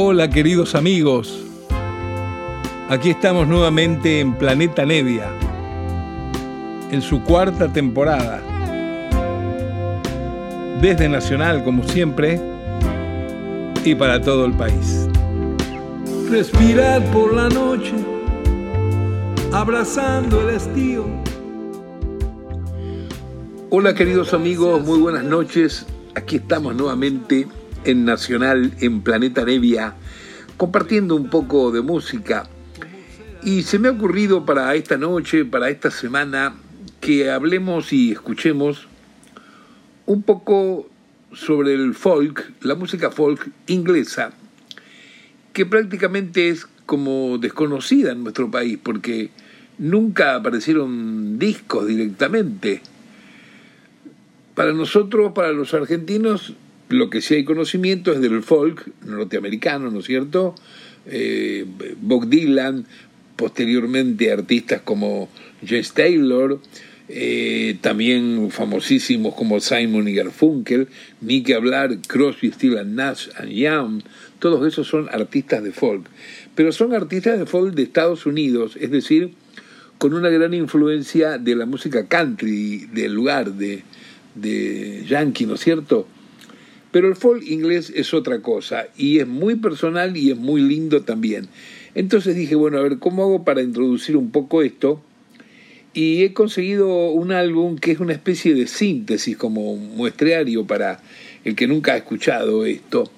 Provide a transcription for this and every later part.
Hola queridos amigos, aquí estamos nuevamente en Planeta Nevia, en su cuarta temporada. Desde Nacional, como siempre, y para todo el país. Respirar por la noche, abrazando el estío. Hola queridos amigos, muy buenas noches. Aquí estamos nuevamente en Nacional, en Planeta Nevia, compartiendo un poco de música. Y se me ha ocurrido para esta noche, para esta semana, que hablemos y escuchemos un poco sobre el folk, la música folk inglesa, que prácticamente es como desconocida en nuestro país, porque nunca aparecieron discos directamente. Para nosotros, para los argentinos, lo que sí hay conocimiento es del folk norteamericano, ¿no es cierto? Eh, Bob Dylan, posteriormente artistas como Jess Taylor, eh, también famosísimos como Simon y Garfunkel, ni que hablar Crosby, Stills Nash and Young, todos esos son artistas de folk, pero son artistas de folk de Estados Unidos, es decir, con una gran influencia de la música country del lugar, de, de yankee, ¿no es cierto? Pero el folk inglés es otra cosa y es muy personal y es muy lindo también. Entonces dije, bueno, a ver, ¿cómo hago para introducir un poco esto? Y he conseguido un álbum que es una especie de síntesis, como muestreario para el que nunca ha escuchado esto.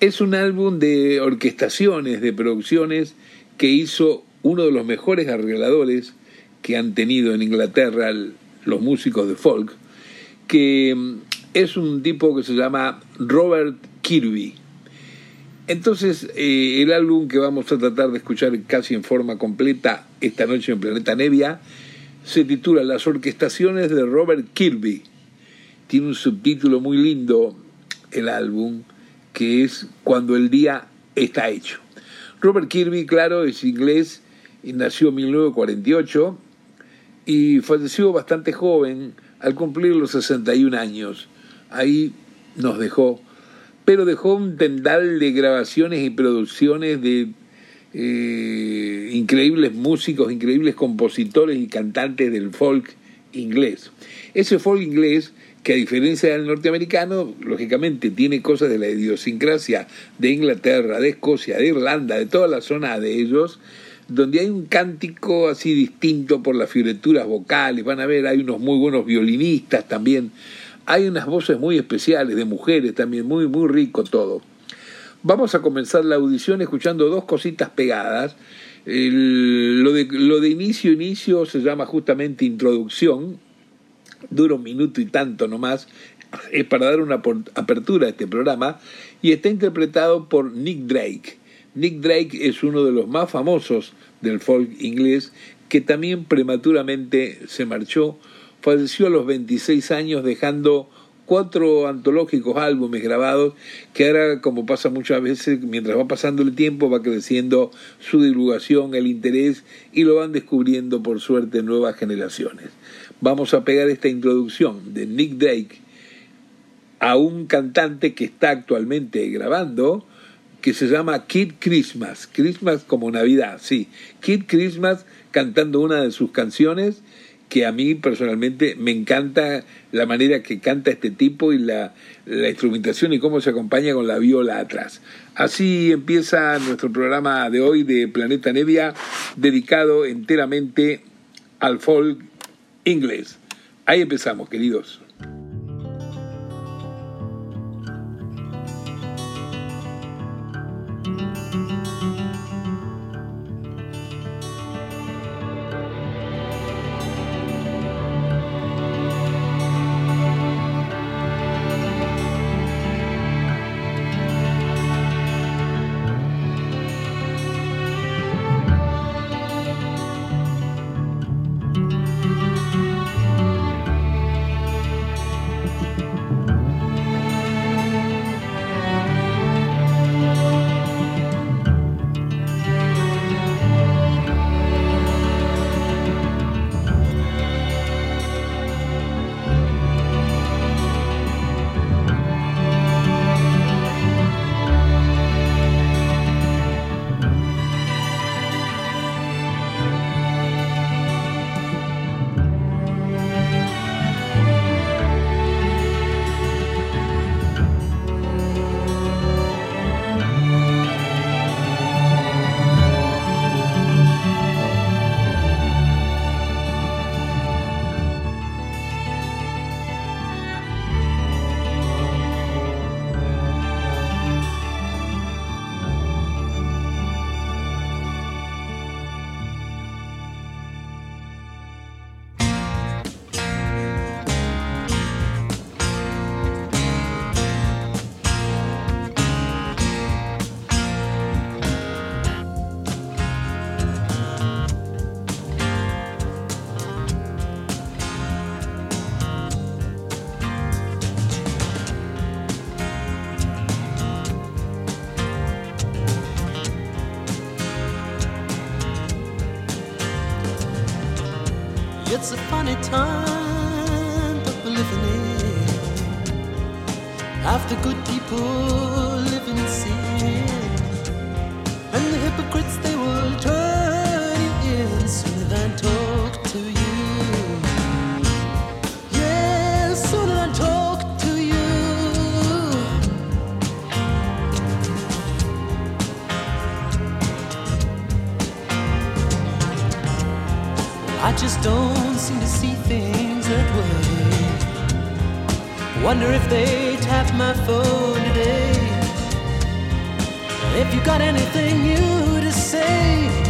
Es un álbum de orquestaciones, de producciones que hizo uno de los mejores arregladores que han tenido en Inglaterra los músicos de folk, que es un tipo que se llama Robert Kirby. Entonces, eh, el álbum que vamos a tratar de escuchar casi en forma completa esta noche en Planeta Nevia se titula Las orquestaciones de Robert Kirby. Tiene un subtítulo muy lindo el álbum que es Cuando el día está hecho. Robert Kirby, claro, es inglés y nació en 1948 y falleció bastante joven al cumplir los 61 años ahí nos dejó, pero dejó un tendal de grabaciones y producciones de eh, increíbles músicos, increíbles compositores y cantantes del folk inglés. Ese folk inglés que a diferencia del norteamericano, lógicamente tiene cosas de la idiosincrasia de Inglaterra, de Escocia, de Irlanda, de toda la zona de ellos, donde hay un cántico así distinto por las fioreturas vocales, van a ver, hay unos muy buenos violinistas también, hay unas voces muy especiales de mujeres también, muy, muy rico todo. Vamos a comenzar la audición escuchando dos cositas pegadas. lo, de, lo de inicio, inicio se llama justamente introducción, dura un minuto y tanto nomás, es para dar una apertura a este programa y está interpretado por Nick Drake. Nick Drake es uno de los más famosos del folk inglés que también prematuramente se marchó falleció a los 26 años dejando cuatro antológicos álbumes grabados que ahora, como pasa muchas veces, mientras va pasando el tiempo, va creciendo su divulgación, el interés y lo van descubriendo por suerte nuevas generaciones. Vamos a pegar esta introducción de Nick Drake a un cantante que está actualmente grabando, que se llama Kid Christmas, Christmas como Navidad, sí, Kid Christmas cantando una de sus canciones que a mí personalmente me encanta la manera que canta este tipo y la, la, instrumentación y cómo se acompaña con la viola atrás. Así empieza nuestro programa de hoy de Planeta Nevia, dedicado enteramente al folk inglés. Ahí empezamos, queridos. wonder if they tapped my phone today. If you got anything new to say.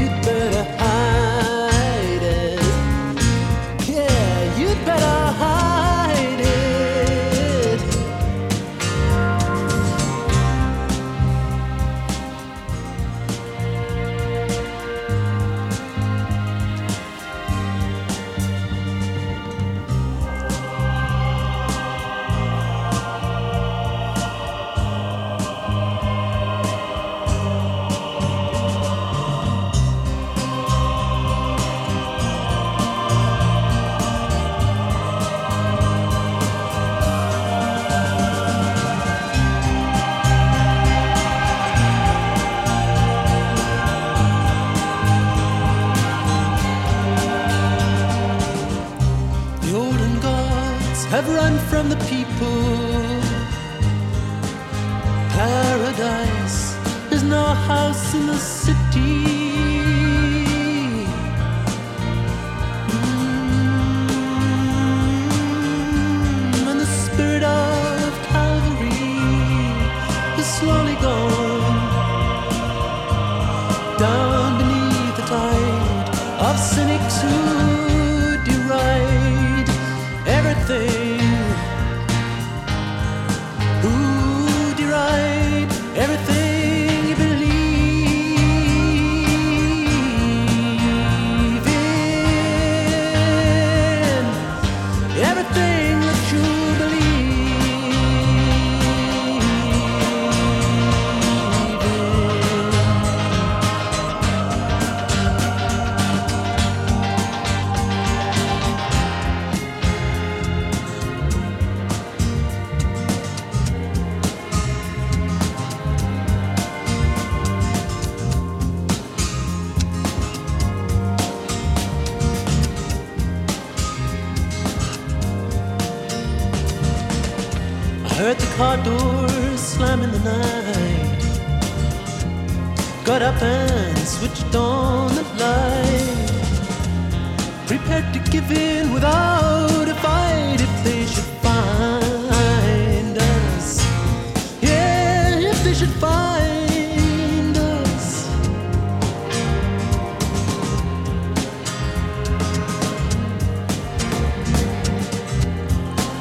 up switched on the light. Prepared to give in without a fight if they should find us. Yeah, if they should find us.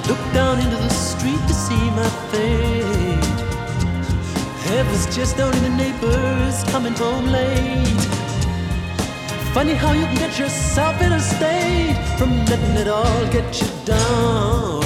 Look down into the street to see my face was just down in the neighbors coming home late. Funny how you can get yourself in a state from letting it all get you down.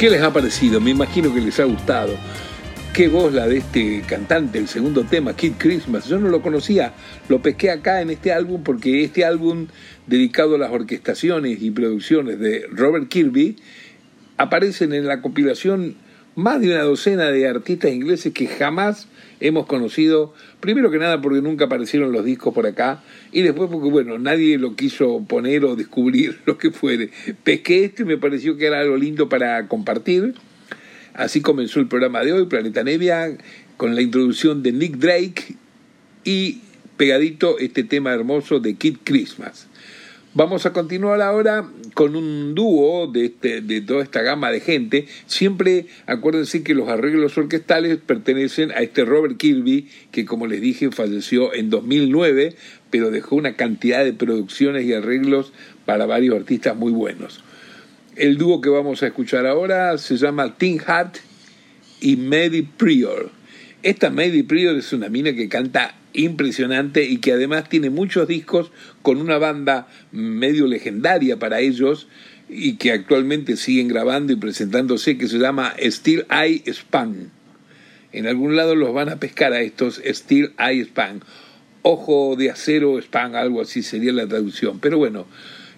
¿Qué les ha parecido? Me imagino que les ha gustado. Qué voz la de este cantante, el segundo tema, Kid Christmas. Yo no lo conocía, lo pesqué acá en este álbum porque este álbum dedicado a las orquestaciones y producciones de Robert Kirby aparecen en la compilación más de una docena de artistas ingleses que jamás hemos conocido, primero que nada porque nunca aparecieron los discos por acá, y después porque, bueno, nadie lo quiso poner o descubrir lo que fuere. Pesqué esto y me pareció que era algo lindo para compartir. Así comenzó el programa de hoy, Planeta Nevia, con la introducción de Nick Drake y pegadito este tema hermoso de Kid Christmas. Vamos a continuar ahora con un dúo de, este, de toda esta gama de gente. Siempre acuérdense que los arreglos orquestales pertenecen a este Robert Kirby, que como les dije falleció en 2009, pero dejó una cantidad de producciones y arreglos para varios artistas muy buenos. El dúo que vamos a escuchar ahora se llama Tim Hart y Medi Prior. Esta Medi Prior es una mina que canta impresionante y que además tiene muchos discos con una banda medio legendaria para ellos y que actualmente siguen grabando y presentándose que se llama Steel Eye Span. En algún lado los van a pescar a estos Steel Eye Span. Ojo de acero Span, algo así sería la traducción. Pero bueno,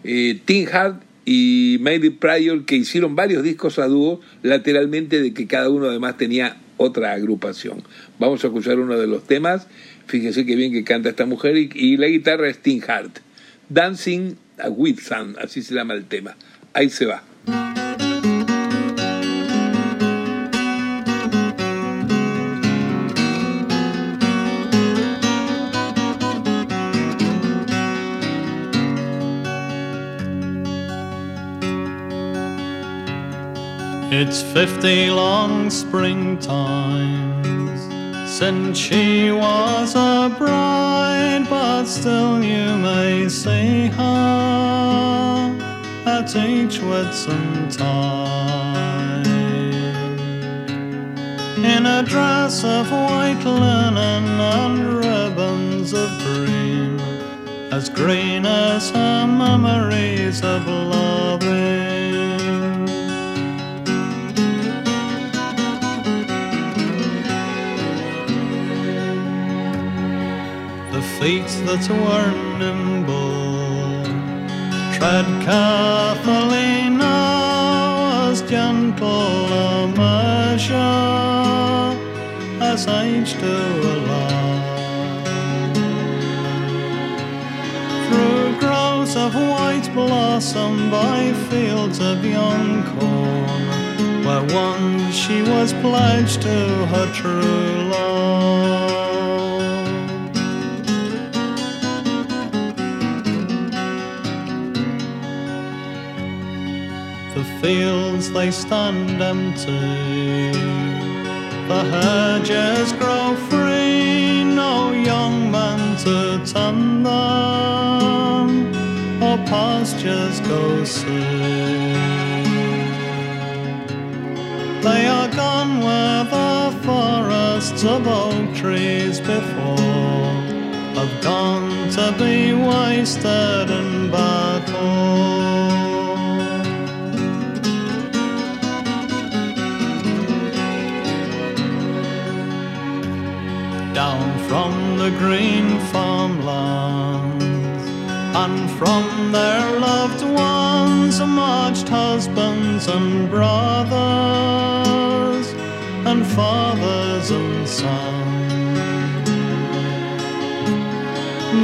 eh, Tim Hart y Mady Pryor que hicieron varios discos a dúo lateralmente de que cada uno además tenía otra agrupación. Vamos a escuchar uno de los temas Fíjense qué bien que canta esta mujer y, la guitarra es Tim Hart. Dancing with Sun, así se llama el tema. Ahí se va. It's 50 long springtimes since she was a bride, but still you may see her at each Whitsun time. In a dress of white linen and ribbons of green, as green as her memories of loving. Feet that were nimble tread carefully now as gentle a measure as age to allow. Through groves of white blossom by fields of young corn, where once she was pledged to her true love. Fields they stand empty. The hedges grow free, no young man to tend them, or pastures go see. They are gone where the forests of oak trees before have gone to be wasted in battle. The green farmlands, and from their loved ones marched husbands and brothers, and fathers and sons.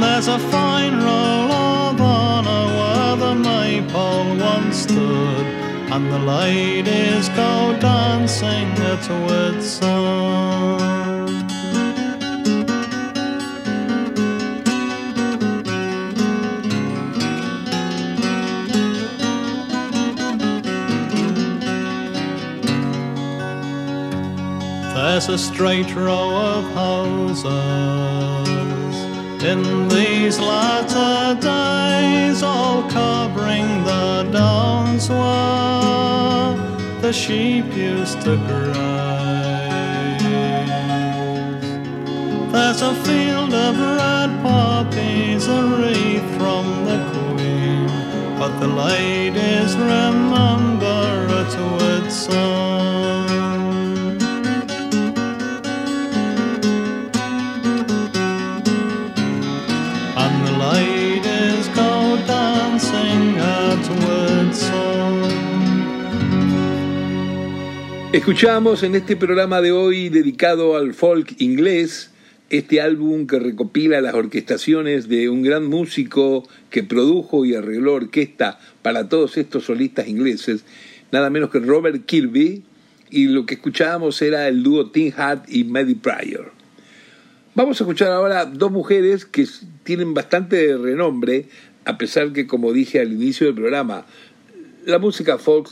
There's a fine roll of honor where the maypole once stood, and the ladies go dancing at Whitsun. There's a straight row of houses in these latter days, all covering the downs where the sheep used to graze. There's a field of red poppies, a wreath from the Queen, but the ladies remember it with song. Escuchamos en este programa de hoy dedicado al folk inglés este álbum que recopila las orquestaciones de un gran músico que produjo y arregló orquesta para todos estos solistas ingleses, nada menos que Robert Kirby, y lo que escuchábamos era el dúo Tim Hart y Maddie Pryor. Vamos a escuchar ahora dos mujeres que tienen bastante renombre, a pesar que, como dije al inicio del programa, la música folk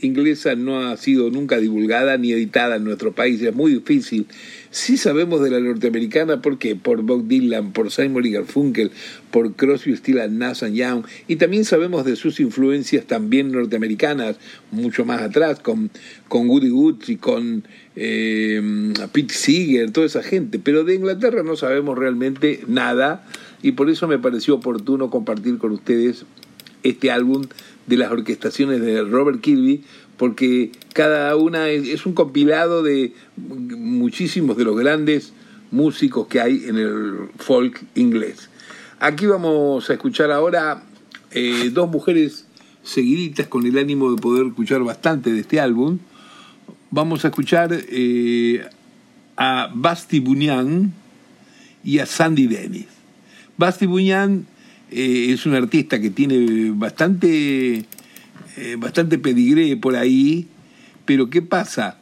inglesa no ha sido nunca divulgada ni editada en nuestro país, es muy difícil. Sí sabemos de la norteamericana porque por Bob Dylan, por Simon y Garfunkel, por Crosby, Stills, Nash Young, y también sabemos de sus influencias también norteamericanas, mucho más atrás, con, con Woody Guthrie, con eh, Pete Seeger, toda esa gente, pero de Inglaterra no sabemos realmente nada y por eso me pareció oportuno compartir con ustedes este álbum de las orquestaciones de Robert Kirby, porque cada una es, un compilado de muchísimos de los grandes músicos que hay en el folk inglés. Aquí vamos a escuchar ahora eh, dos mujeres seguiditas con el ánimo de poder escuchar bastante de este álbum. Vamos a escuchar eh, a Basti Bunyan y a Sandy Dennis. Basti Bunyan eh, es un artista que tiene bastante, eh, bastante por ahí, pero ¿qué pasa?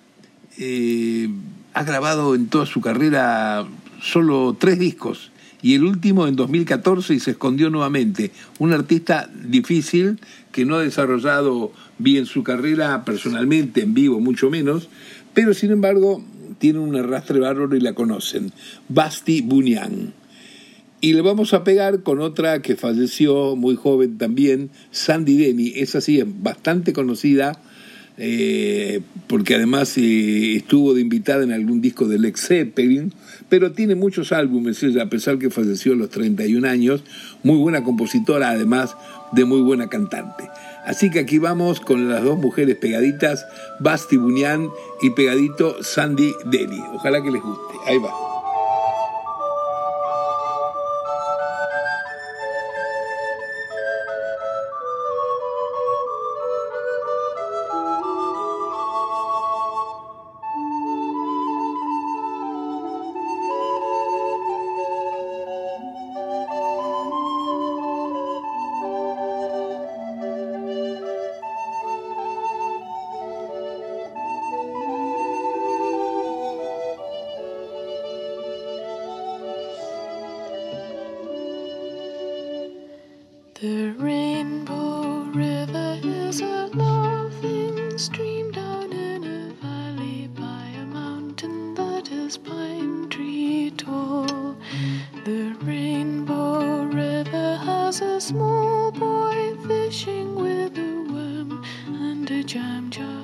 Eh, ha grabado en toda su carrera solo tres discos y el último en 2014 y se escondió nuevamente. Un artista difícil que no ha desarrollado bien su carrera personalmente, en vivo mucho menos, pero sin embargo tiene un arrastre bárbaro y la conocen. Basti Bunyan. Y le vamos a pegar con otra que falleció muy joven también, Sandy Denny. Esa sí es bastante conocida, eh, porque además eh, estuvo de invitada en algún disco de Lex Zeppelin, pero tiene muchos álbumes a pesar que falleció a los 31 años. Muy buena compositora, además de muy buena cantante. Así que aquí vamos con las dos mujeres pegaditas, Basti Bunyan y pegadito Sandy Denny. Ojalá que les guste. Ahí va. Small boy fishing with a worm and a jam jar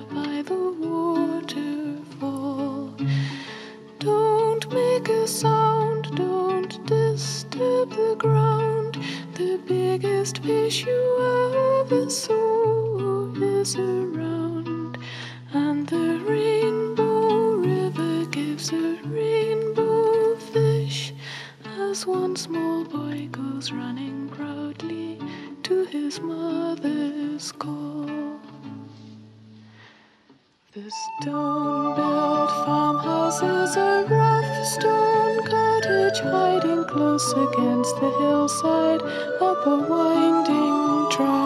against the hillside up a winding track.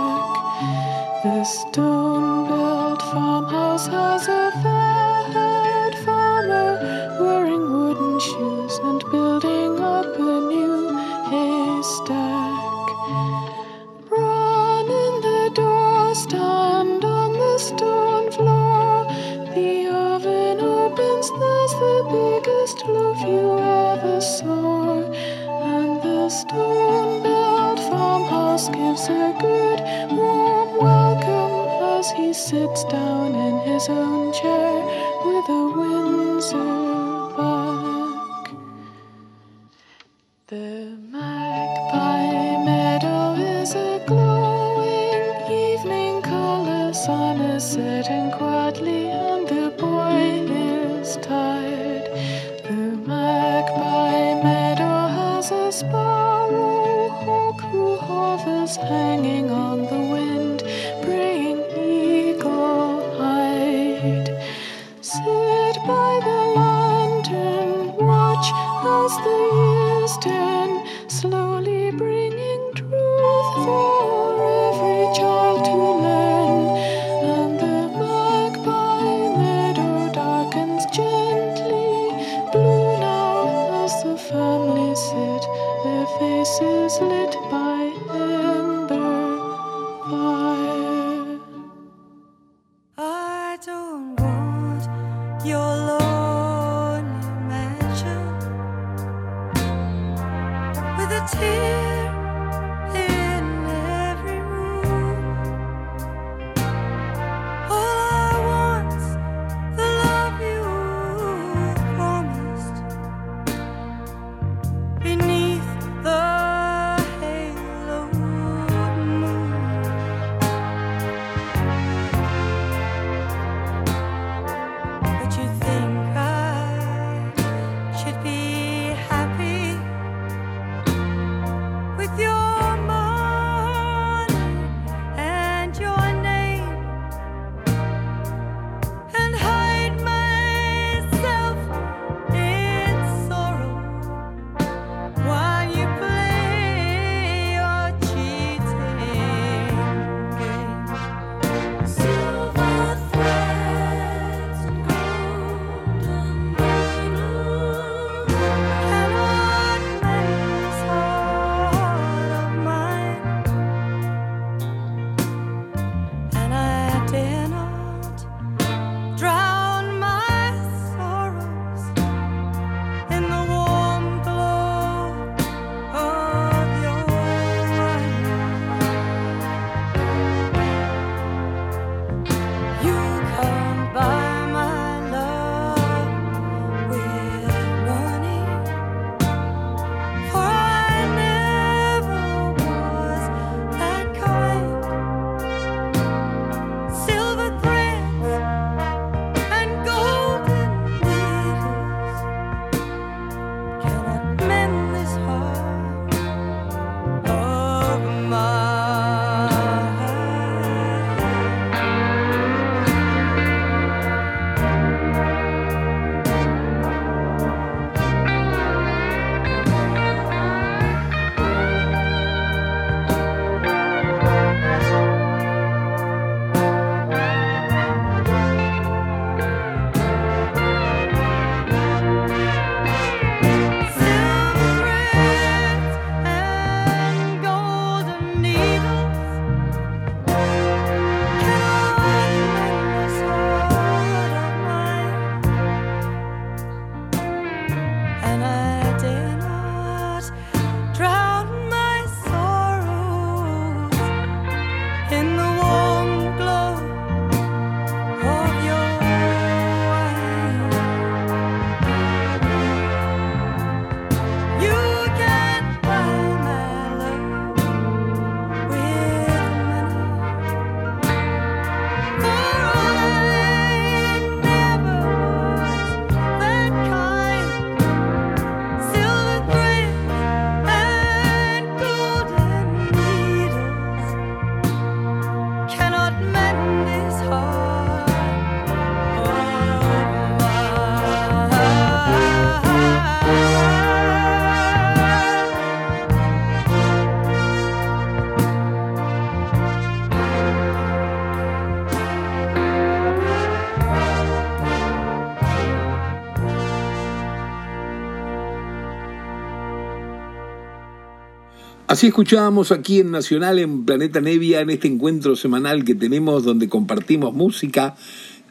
Así escuchábamos aquí en Nacional, en Planeta Nevia, en este encuentro semanal que tenemos donde compartimos música,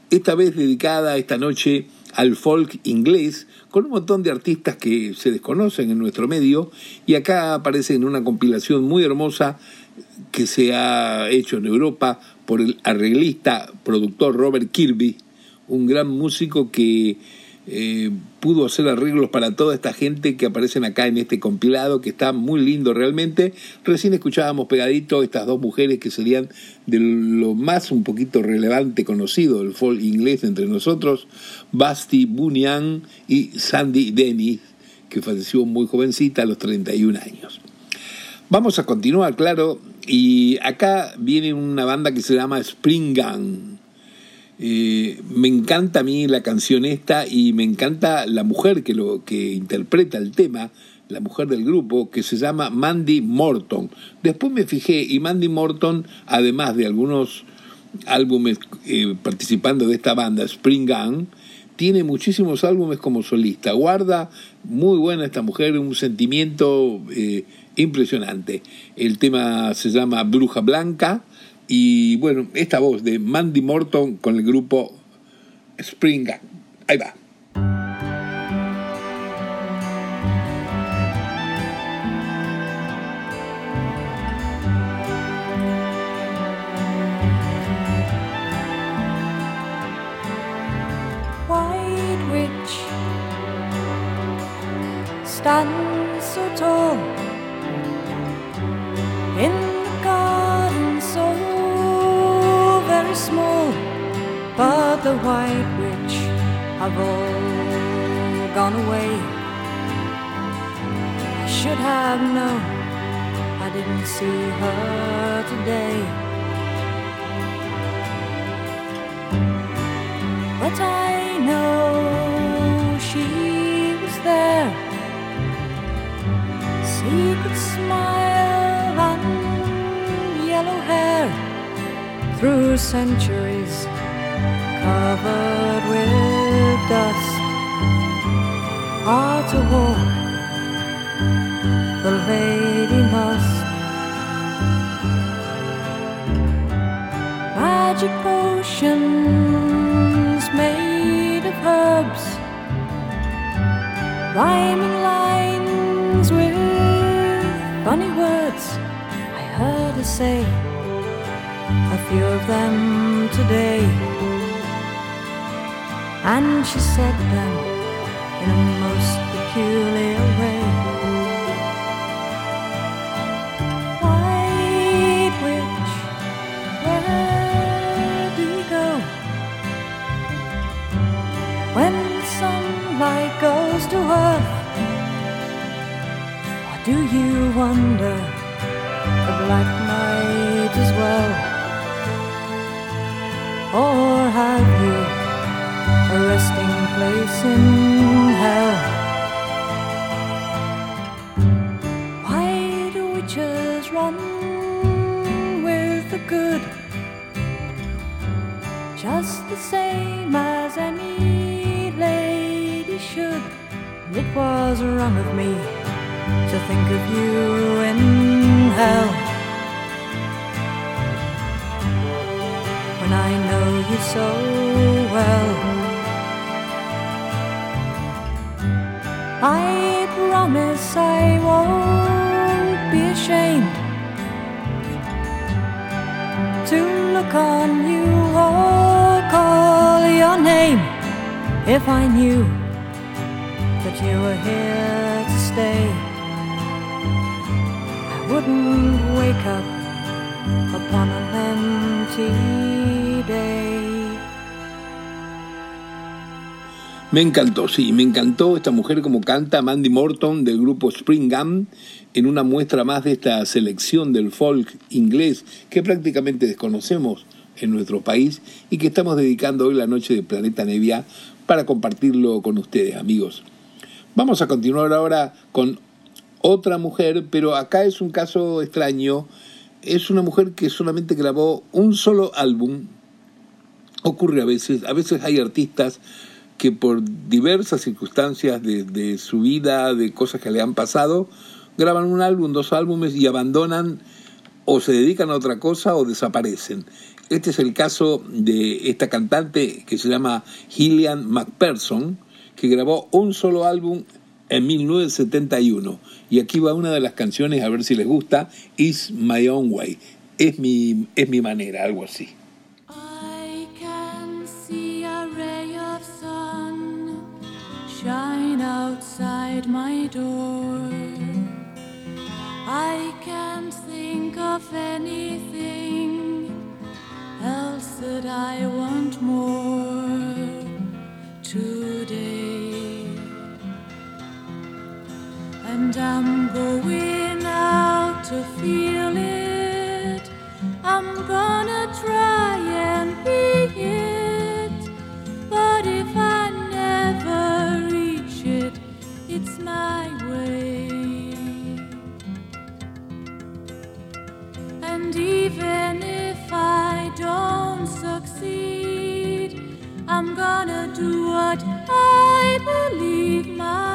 esta vez dedicada esta noche al folk inglés, con un montón de artistas que se desconocen en nuestro medio, y acá aparece en una compilación muy hermosa que se ha hecho en Europa por el arreglista, productor Robert Kirby, un gran músico que... Eh, pudo hacer arreglos para toda esta gente que aparecen acá en este compilado, que está muy lindo realmente. Recién escuchábamos pegadito estas dos mujeres que serían de lo más un poquito relevante conocido del folk inglés entre nosotros, Basti Bunyan y Sandy Dennis, que falleció muy jovencita a los 31 años. Vamos a continuar, claro, y acá viene una banda que se llama Spring Gun. Eh, me encanta a mí la canción esta y me encanta la mujer que, lo, que interpreta el tema, la mujer del grupo, que se llama Mandy Morton. Después me fijé y Mandy Morton, además de algunos álbumes eh, participando de esta banda, Spring Gun, tiene muchísimos álbumes como solista. Guarda muy buena esta mujer, un sentimiento eh, impresionante. El tema se llama Bruja Blanca y bueno, esta voz de Mandy Morton con el grupo Spring. Ahí va. Small. But the white witch have all gone away. I should have known. I didn't see her today. But I know she was there. Secret smile through centuries covered with dust. Hard to walk, the lady must. Magic potions made of herbs, rhyming lines with funny words. I heard her say few of them today, and she said them in a most peculiar way. White witch, where do you go? When sunlight goes to earth, or do you wonder the black night as well? Or have you a resting place in hell? Why do witches run with the good? Just the same as any lady should. It was wrong of me to think of you in hell. So well, I promise I won't be ashamed to look on you or call your name if I knew that you were here to stay. I wouldn't wake up upon an empty Me encantó, sí, me encantó esta mujer como canta Mandy Morton del grupo Spring Gum en una muestra más de esta selección del folk inglés que prácticamente desconocemos en nuestro país y que estamos dedicando hoy la noche de Planeta Nevia para compartirlo con ustedes, amigos. Vamos a continuar ahora con otra mujer, pero acá es un caso extraño. Es una mujer que solamente grabó un solo álbum. Ocurre a veces, a veces hay artistas que por diversas circunstancias de, de, su vida, de cosas que le han pasado, graban un álbum, dos álbumes y abandonan o se dedican a otra cosa o desaparecen. Este es el caso de esta cantante que se llama Gillian McPherson, que grabó un solo álbum en 1971. Y aquí va una de las canciones, a ver si les gusta, Is My Own Way. Es mi, es mi manera, algo así. Shine my door. I can't think of anything else that I want more today. And I'm going out to feel it. I'm gonna try and be I'm gonna do what I believe my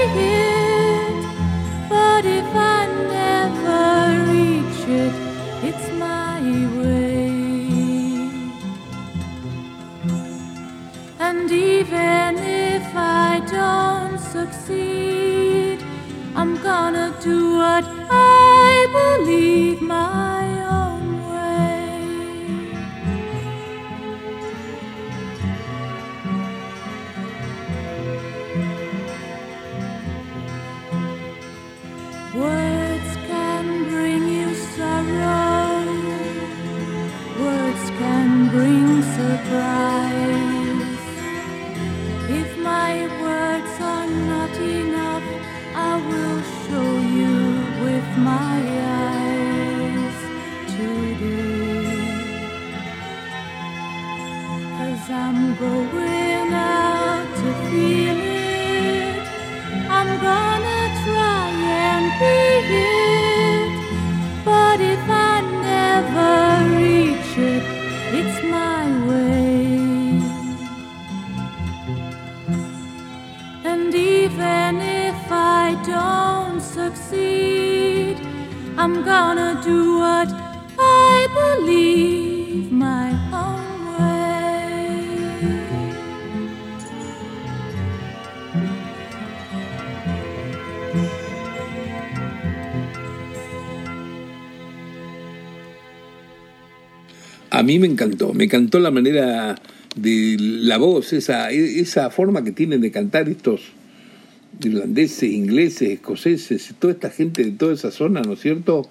leave my I'm gonna do what I believe A mí me encantó, me encantó la manera de la voz, esa, esa forma que tienen de cantar estos irlandeses, ingleses, escoceses, toda esta gente de toda esa zona, ¿no es cierto?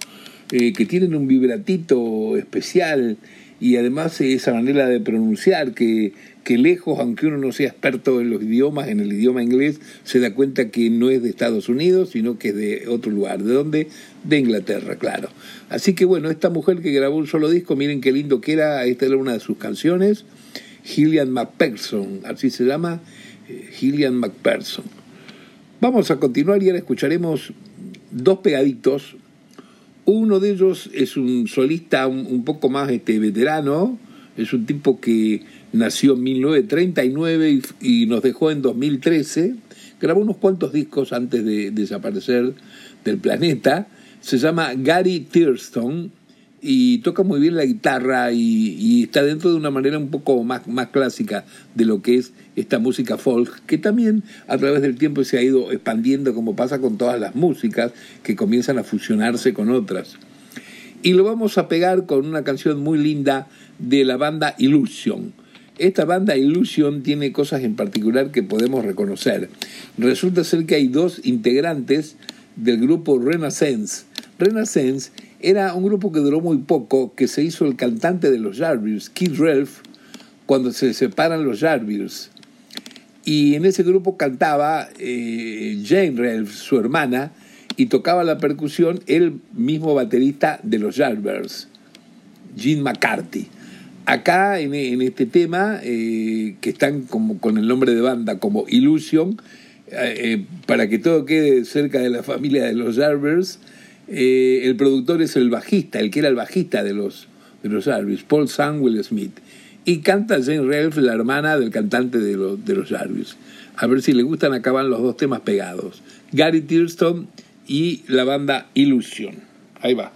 Eh, que tienen un vibratito especial y además esa manera de pronunciar que, que lejos, aunque uno no sea experto en los idiomas, en el idioma inglés, se da cuenta que no es de Estados Unidos, sino que es de otro lugar. ¿De dónde? De Inglaterra, claro. Así que bueno, esta mujer que grabó un solo disco, miren qué lindo que era, esta era una de sus canciones, Gillian McPherson, así se llama, eh, Gillian McPherson. Vamos a continuar y ahora escucharemos dos pegaditos. Uno de ellos es un solista un, un poco más este, veterano, es un tipo que nació en 1939 y, nos dejó en 2013. Grabó unos cuantos discos antes de, de desaparecer del planeta. Se llama Gary Thurston y toca muy bien la guitarra y, y, está dentro de una manera un poco más, más clásica de lo que es esta música folk, que también a través del tiempo se ha ido expandiendo como pasa con todas las músicas que comienzan a fusionarse con otras. Y lo vamos a pegar con una canción muy linda de la banda Illusion. Esta banda Illusion tiene cosas en particular que podemos reconocer. Resulta ser que hay dos integrantes del grupo Renaissance. Renaissance era un grupo que duró muy poco, que se hizo el cantante de los Jarvis, Keith Relf, cuando se separan los Jarvis. Y en ese grupo cantaba eh, Jane Relf, su hermana, y tocaba la percusión el mismo baterista de los Jarvis, Gene McCarthy. Acá en, en este tema, eh, que están como con el nombre de banda como Illusion, eh, para que todo quede cerca de la familia de los Jarvis, Eh, el productor es el bajista, el que era el bajista de los, de los Jarvis, Paul Samuel Smith. Y canta Jane Relf, la hermana del cantante de, los de los Jarvis. A ver si le gustan, acaban los dos temas pegados. Gary Thurston y la banda Illusion. Ahí va.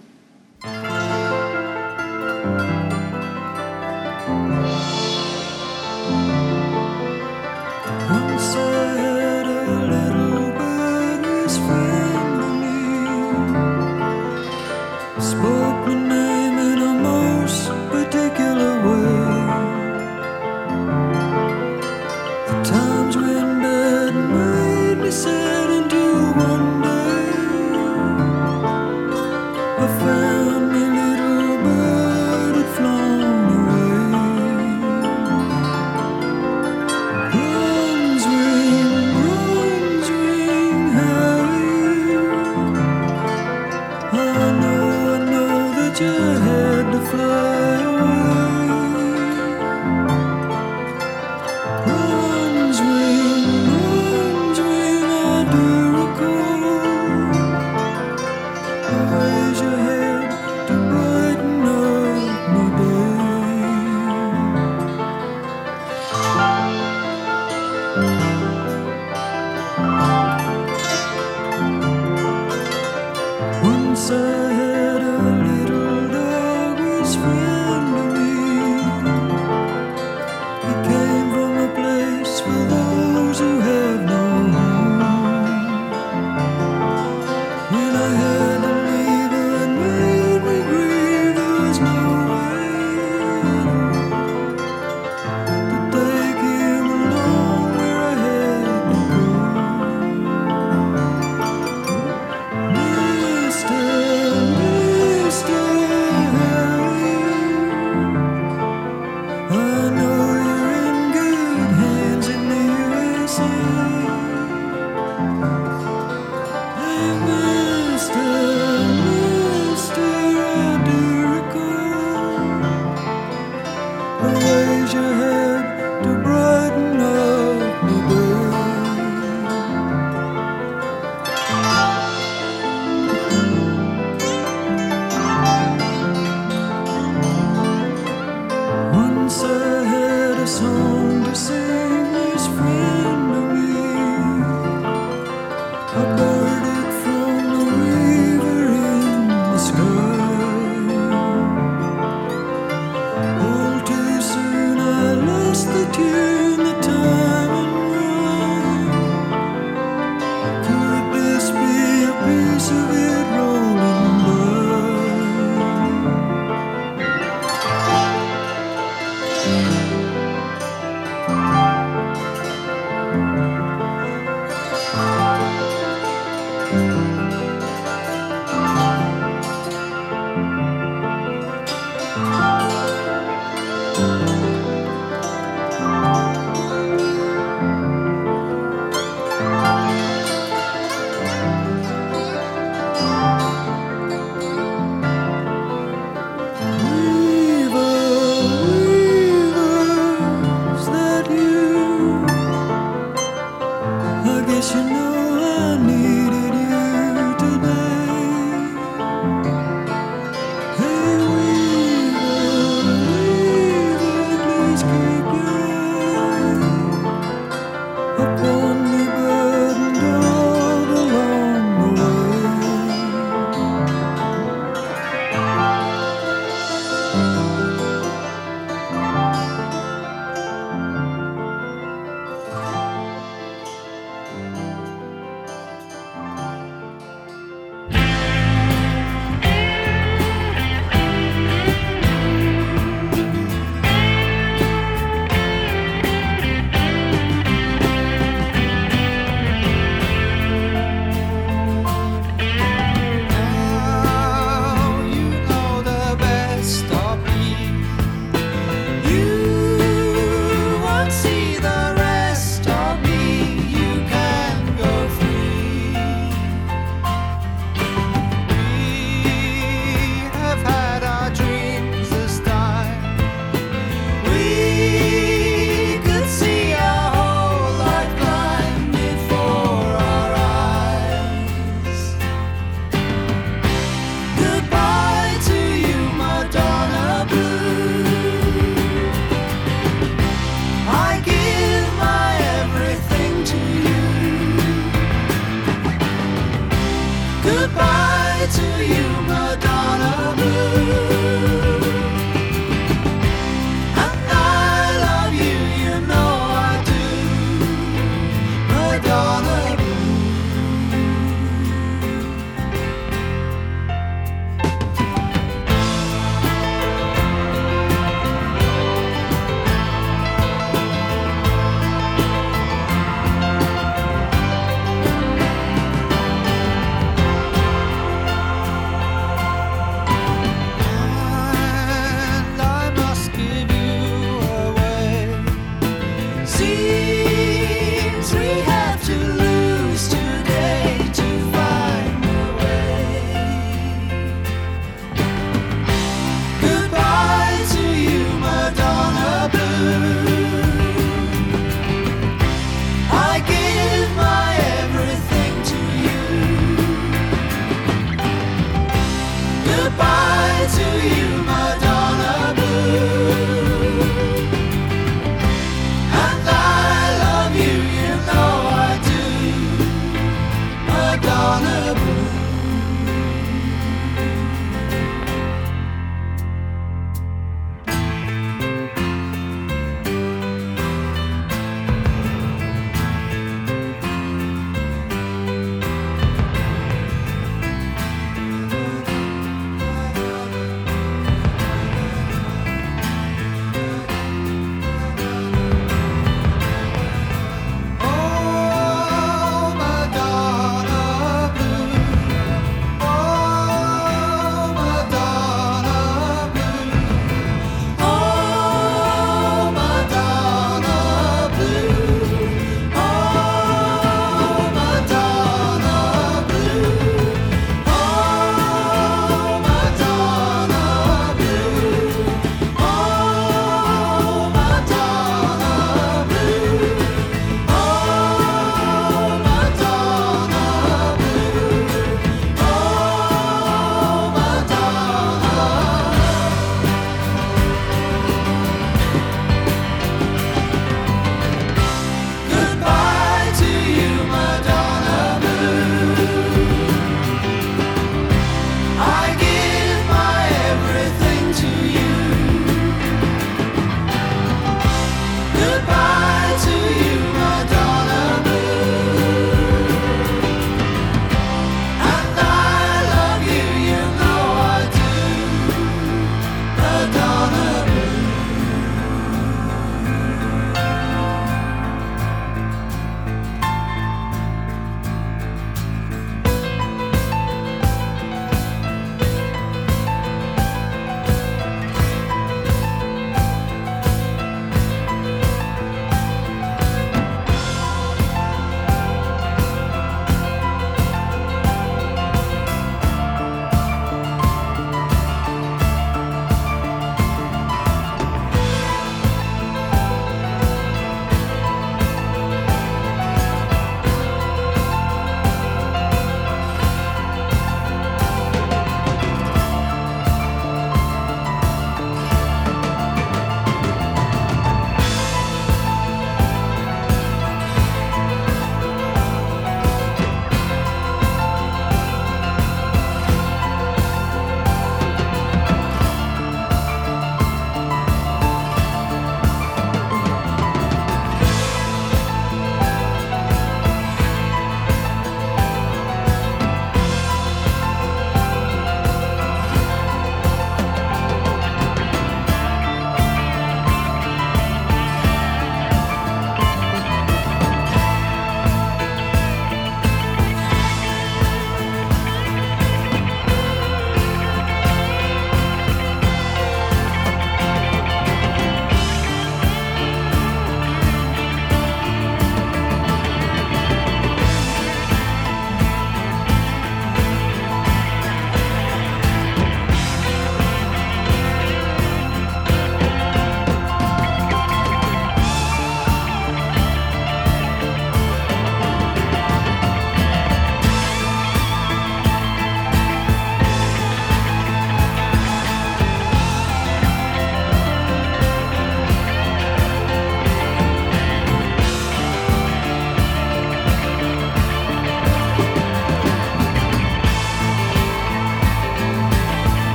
soul.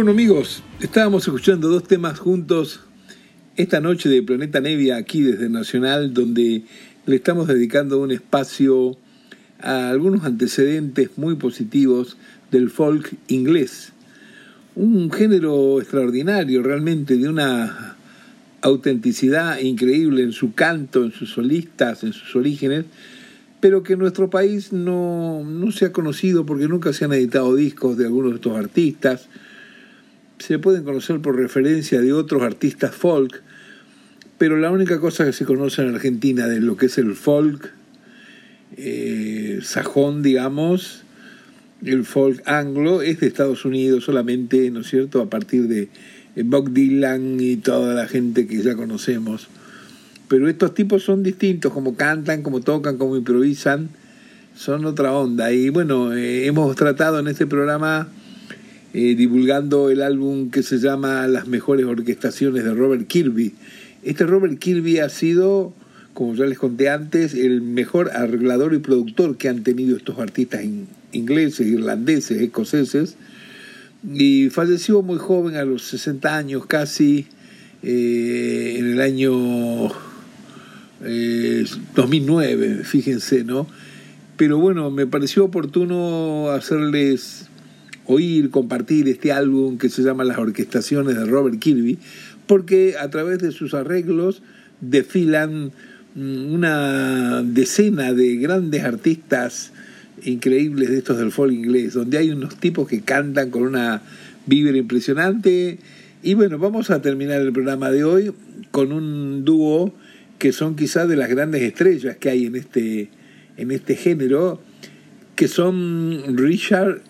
Bueno amigos, estábamos escuchando dos temas juntos esta noche de Planeta Nevia aquí desde Nacional, donde le estamos dedicando un espacio a algunos antecedentes muy positivos del folk inglés. Un género extraordinario realmente, de una autenticidad increíble en su canto, en sus solistas, en sus orígenes, pero que en nuestro país no, no se ha conocido porque nunca se han editado discos de algunos de estos artistas se pueden conocer por referencia de otros artistas folk, pero la única cosa que se conoce en Argentina de lo que es el folk eh, sajón, digamos, el folk anglo, es de Estados Unidos solamente, ¿no es cierto?, a partir de Bob Dylan y toda la gente que ya conocemos. Pero estos tipos son distintos, como cantan, como tocan, como improvisan, son otra onda. Y bueno, eh, hemos tratado en este programa eh, divulgando el álbum que se llama Las mejores orquestaciones de Robert Kirby. Este Robert Kirby ha sido, como ya les conté antes, el mejor arreglador y productor que han tenido estos artistas ingleses, irlandeses, escoceses, y falleció muy joven, a los 60 años casi, eh, en el año 2009, eh, fíjense, ¿no? Pero bueno, me pareció oportuno hacerles oír, compartir este álbum que se llama Las Orquestaciones de Robert Kirby, porque a través de sus arreglos desfilan mm, una decena de grandes artistas increíbles de estos del folk inglés, donde hay unos tipos que cantan con una vibra impresionante. Y bueno, vamos a terminar el programa de hoy con un dúo que son quizás de las grandes estrellas que hay en este, en este género, que son Richard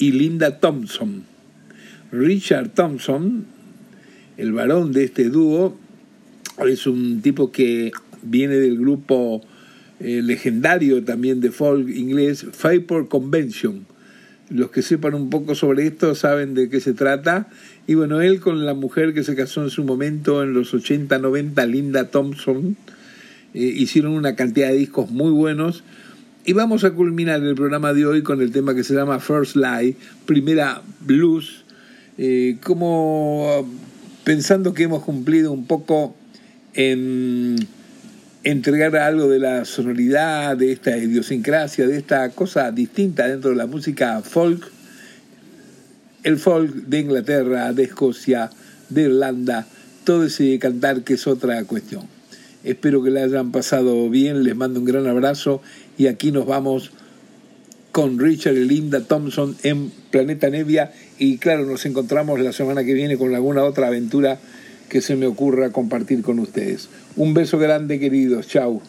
y Linda Thompson. Richard Thompson, el varón de este dúo, es un tipo que viene del grupo eh, legendario también de folk inglés, Fairport Convention. Los que sepan un poco sobre esto saben de qué se trata. Y bueno, él con la mujer que se casó en su momento en los 80, 90, Linda Thompson, eh, hicieron una cantidad de discos muy buenos y vamos a culminar el programa de hoy con el tema que se llama First Lie, primera blues, eh, como pensando que hemos cumplido un poco en entregar algo de la sonoridad, de esta idiosincrasia, de esta cosa distinta dentro de la música folk, el folk de Inglaterra, de Escocia, de Irlanda, todo ese cantar que es otra cuestión. Espero que le hayan pasado bien, les mando un gran abrazo y aquí nos vamos con Richard y Linda Thompson en Planeta Nevia y claro, nos encontramos la semana que viene con alguna otra aventura que se me ocurra compartir con ustedes. Un beso grande queridos, chao.